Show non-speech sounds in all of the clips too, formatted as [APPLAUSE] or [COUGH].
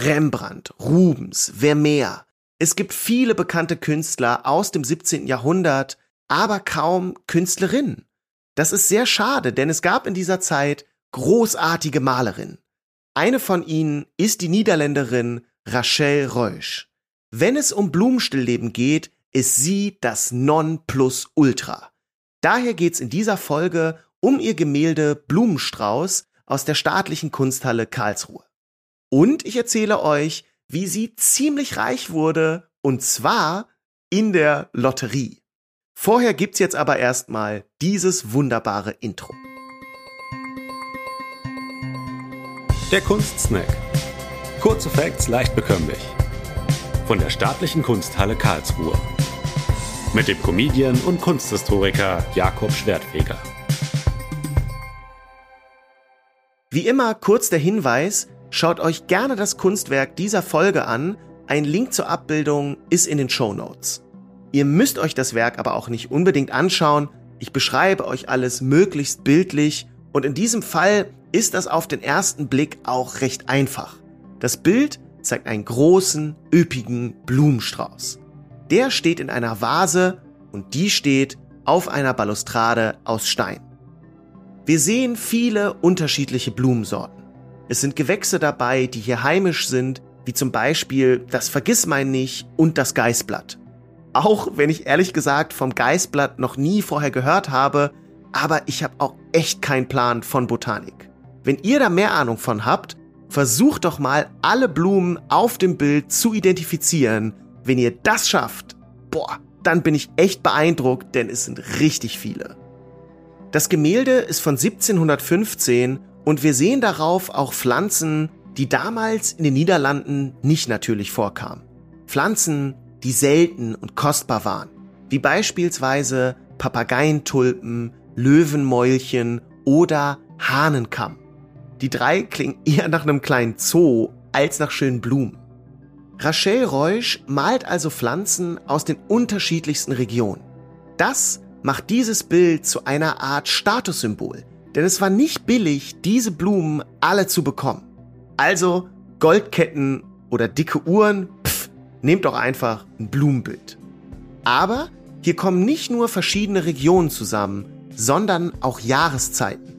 Rembrandt, Rubens, Vermeer. Es gibt viele bekannte Künstler aus dem 17. Jahrhundert, aber kaum Künstlerinnen. Das ist sehr schade, denn es gab in dieser Zeit großartige Malerinnen. Eine von ihnen ist die Niederländerin Rachel Reusch. Wenn es um Blumenstillleben geht, ist sie das Nonplusultra. Daher geht's in dieser Folge um ihr Gemälde Blumenstrauß aus der staatlichen Kunsthalle Karlsruhe. Und ich erzähle euch, wie sie ziemlich reich wurde, und zwar in der Lotterie. Vorher gibt's jetzt aber erstmal dieses wunderbare Intro. Der Kunstsnack. Kurze Facts leicht bekömmlich. Von der Staatlichen Kunsthalle Karlsruhe. Mit dem Comedian und Kunsthistoriker Jakob Schwertfeger. Wie immer kurz der Hinweis, schaut euch gerne das Kunstwerk dieser Folge an. Ein Link zur Abbildung ist in den Show Notes. Ihr müsst euch das Werk aber auch nicht unbedingt anschauen. Ich beschreibe euch alles möglichst bildlich und in diesem Fall ist das auf den ersten Blick auch recht einfach. Das Bild zeigt einen großen, üppigen Blumenstrauß. Der steht in einer Vase und die steht auf einer Balustrade aus Stein. Wir sehen viele unterschiedliche Blumensorten. Es sind Gewächse dabei, die hier heimisch sind, wie zum Beispiel das Vergissmeinnicht und das Geißblatt. Auch wenn ich ehrlich gesagt vom Geißblatt noch nie vorher gehört habe, aber ich habe auch echt keinen Plan von Botanik. Wenn ihr da mehr Ahnung von habt, versucht doch mal alle Blumen auf dem Bild zu identifizieren. Wenn ihr das schafft, boah, dann bin ich echt beeindruckt, denn es sind richtig viele. Das Gemälde ist von 1715 und wir sehen darauf auch Pflanzen, die damals in den Niederlanden nicht natürlich vorkamen. Pflanzen, die selten und kostbar waren, wie beispielsweise Papageientulpen, Löwenmäulchen oder Hahnenkamm. Die drei klingen [LAUGHS] eher nach einem kleinen Zoo als nach schönen Blumen. Rachel Reusch malt also Pflanzen aus den unterschiedlichsten Regionen. Das macht dieses Bild zu einer Art Statussymbol, denn es war nicht billig, diese Blumen alle zu bekommen. Also Goldketten oder dicke Uhren, pff, nehmt doch einfach ein Blumenbild. Aber hier kommen nicht nur verschiedene Regionen zusammen, sondern auch Jahreszeiten.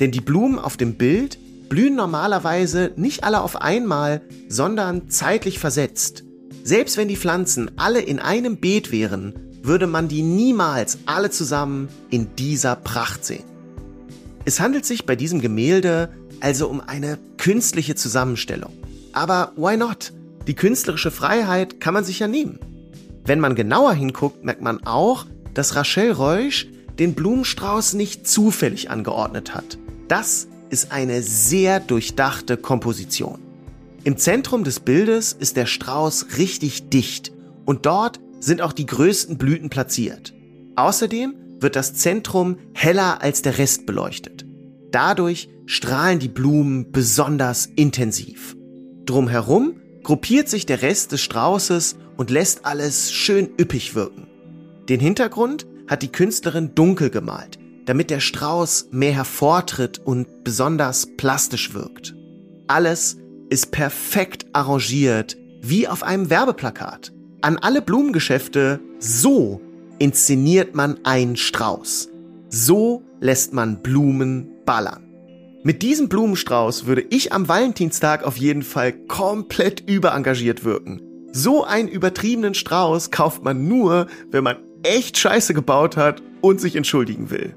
Denn die Blumen auf dem Bild blühen normalerweise nicht alle auf einmal, sondern zeitlich versetzt. Selbst wenn die Pflanzen alle in einem Beet wären, würde man die niemals alle zusammen in dieser Pracht sehen. Es handelt sich bei diesem Gemälde also um eine künstliche Zusammenstellung. Aber why not? Die künstlerische Freiheit kann man sich ja nehmen. Wenn man genauer hinguckt, merkt man auch, dass Rachel Reusch den Blumenstrauß nicht zufällig angeordnet hat. Das ist eine sehr durchdachte Komposition. Im Zentrum des Bildes ist der Strauß richtig dicht und dort sind auch die größten Blüten platziert. Außerdem wird das Zentrum heller als der Rest beleuchtet. Dadurch strahlen die Blumen besonders intensiv. Drumherum gruppiert sich der Rest des Straußes und lässt alles schön üppig wirken. Den Hintergrund hat die Künstlerin dunkel gemalt, damit der Strauß mehr hervortritt und besonders plastisch wirkt. Alles ist perfekt arrangiert, wie auf einem Werbeplakat. An alle Blumengeschäfte, so inszeniert man einen Strauß. So lässt man Blumen ballern. Mit diesem Blumenstrauß würde ich am Valentinstag auf jeden Fall komplett überengagiert wirken. So einen übertriebenen Strauß kauft man nur, wenn man echt Scheiße gebaut hat und sich entschuldigen will.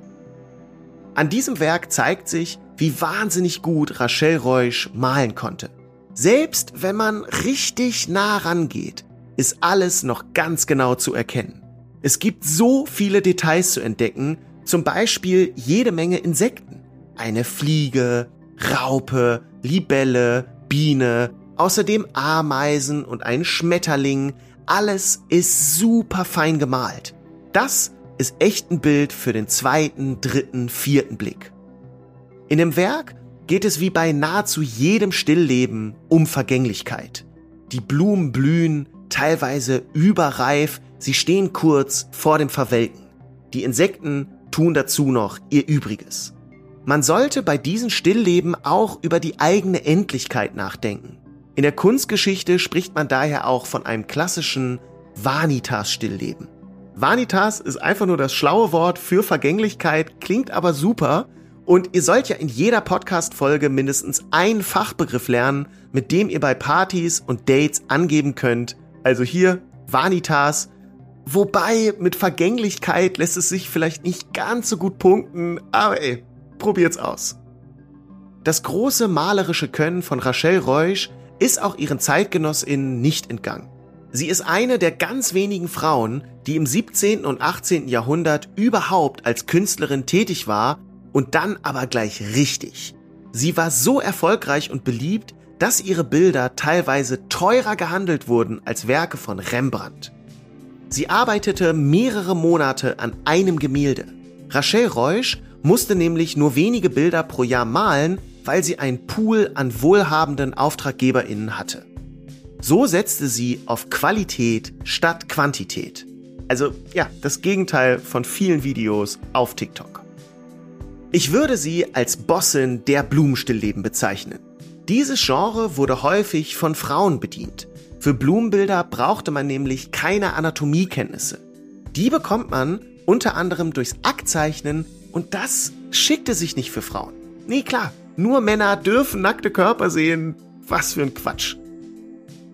An diesem Werk zeigt sich, wie wahnsinnig gut Rachel Reusch malen konnte. Selbst wenn man richtig nah rangeht, ist alles noch ganz genau zu erkennen. Es gibt so viele Details zu entdecken, zum Beispiel jede Menge Insekten. Eine Fliege, Raupe, Libelle, Biene, außerdem Ameisen und ein Schmetterling. Alles ist super fein gemalt. Das ist echt ein Bild für den zweiten, dritten, vierten Blick. In dem Werk geht es wie bei nahezu jedem Stillleben um Vergänglichkeit. Die Blumen blühen, teilweise überreif, sie stehen kurz vor dem Verwelken. Die Insekten tun dazu noch ihr Übriges. Man sollte bei diesen Stillleben auch über die eigene Endlichkeit nachdenken. In der Kunstgeschichte spricht man daher auch von einem klassischen Vanitas-Stillleben. Vanitas ist einfach nur das schlaue Wort für Vergänglichkeit, klingt aber super. Und ihr sollt ja in jeder Podcast-Folge mindestens einen Fachbegriff lernen, mit dem ihr bei Partys und Dates angeben könnt. Also hier Vanitas. Wobei mit Vergänglichkeit lässt es sich vielleicht nicht ganz so gut punkten, aber ey, probiert's aus. Das große malerische Können von Rachel Reusch ist auch ihren ZeitgenossInnen nicht entgangen. Sie ist eine der ganz wenigen Frauen, die im 17. und 18. Jahrhundert überhaupt als Künstlerin tätig war und dann aber gleich richtig. Sie war so erfolgreich und beliebt, dass ihre Bilder teilweise teurer gehandelt wurden als Werke von Rembrandt. Sie arbeitete mehrere Monate an einem Gemälde. Rachel Reusch musste nämlich nur wenige Bilder pro Jahr malen, weil sie einen Pool an wohlhabenden AuftraggeberInnen hatte. So setzte sie auf Qualität statt Quantität. Also ja, das Gegenteil von vielen Videos auf TikTok. Ich würde sie als Bossin der Blumenstillleben bezeichnen. Dieses Genre wurde häufig von Frauen bedient. Für Blumenbilder brauchte man nämlich keine Anatomiekenntnisse. Die bekommt man unter anderem durchs Aktzeichnen und das schickte sich nicht für Frauen. Nee, klar, nur Männer dürfen nackte Körper sehen. Was für ein Quatsch.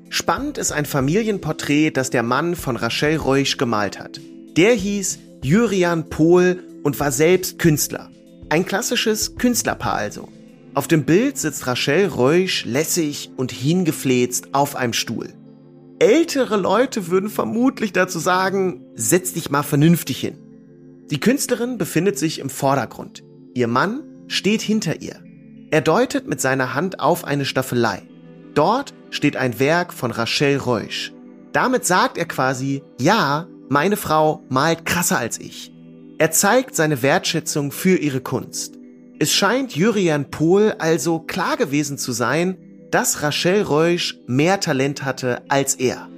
Spannend ist ein Familienporträt, das der Mann von Rachel Reusch gemalt hat. Der hieß Jurian Pohl und war selbst Künstler. Ein klassisches Künstlerpaar also. Auf dem Bild sitzt Rachel Reusch lässig und hingefläzt auf einem Stuhl. Ältere Leute würden vermutlich dazu sagen, setz dich mal vernünftig hin. Die Künstlerin befindet sich im Vordergrund. Ihr Mann steht hinter ihr. Er deutet mit seiner Hand auf eine Staffelei. Dort steht ein Werk von Rachel Reusch. Damit sagt er quasi, ja, meine Frau malt krasser als ich. Er zeigt seine Wertschätzung für ihre Kunst. Es scheint Jurian Pohl also klar gewesen zu sein, dass Rachel Reusch mehr Talent hatte als er.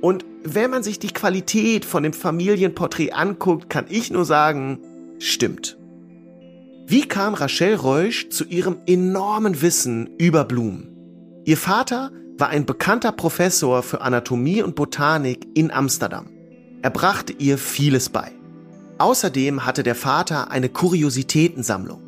Und wenn man sich die Qualität von dem Familienporträt anguckt, kann ich nur sagen, stimmt. Wie kam Rachel Reusch zu ihrem enormen Wissen über Blumen? Ihr Vater war ein bekannter Professor für Anatomie und Botanik in Amsterdam. Er brachte ihr vieles bei. Außerdem hatte der Vater eine Kuriositätensammlung.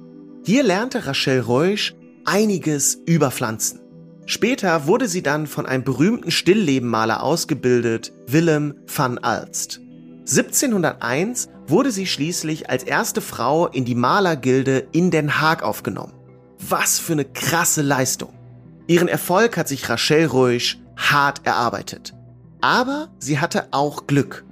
Hier lernte Rachel Reusch einiges über Pflanzen. Später wurde sie dann von einem berühmten Stilllebenmaler ausgebildet, Willem van Alst. 1701 wurde sie schließlich als erste Frau in die Malergilde in Den Haag aufgenommen. Was für eine krasse Leistung. Ihren Erfolg hat sich Rachel Ruisch hart erarbeitet. Aber sie hatte auch Glück.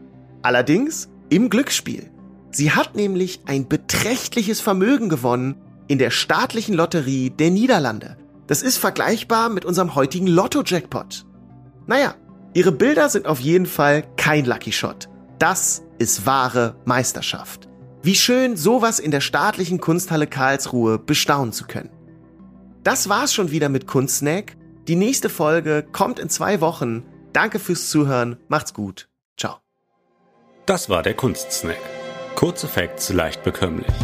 Allerdings im Glücksspiel. Sie hat nämlich ein beträchtliches Vermögen gewonnen in der staatlichen Lotterie der Niederlande. Das ist vergleichbar mit unserem heutigen Lotto-Jackpot. Naja, ihre Bilder sind auf jeden Fall kein Lucky Shot. Das ist wahre Meisterschaft. Wie schön, sowas in der staatlichen Kunsthalle Karlsruhe bestaunen zu können. Das war's schon wieder mit Kunstsnack. Die nächste Folge kommt in zwei Wochen. Danke fürs Zuhören. Macht's gut. Ciao. Das war der Kunstsnack. Kurze Facts leicht bekömmlich.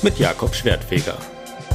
Mit Jakob Schwertfeger.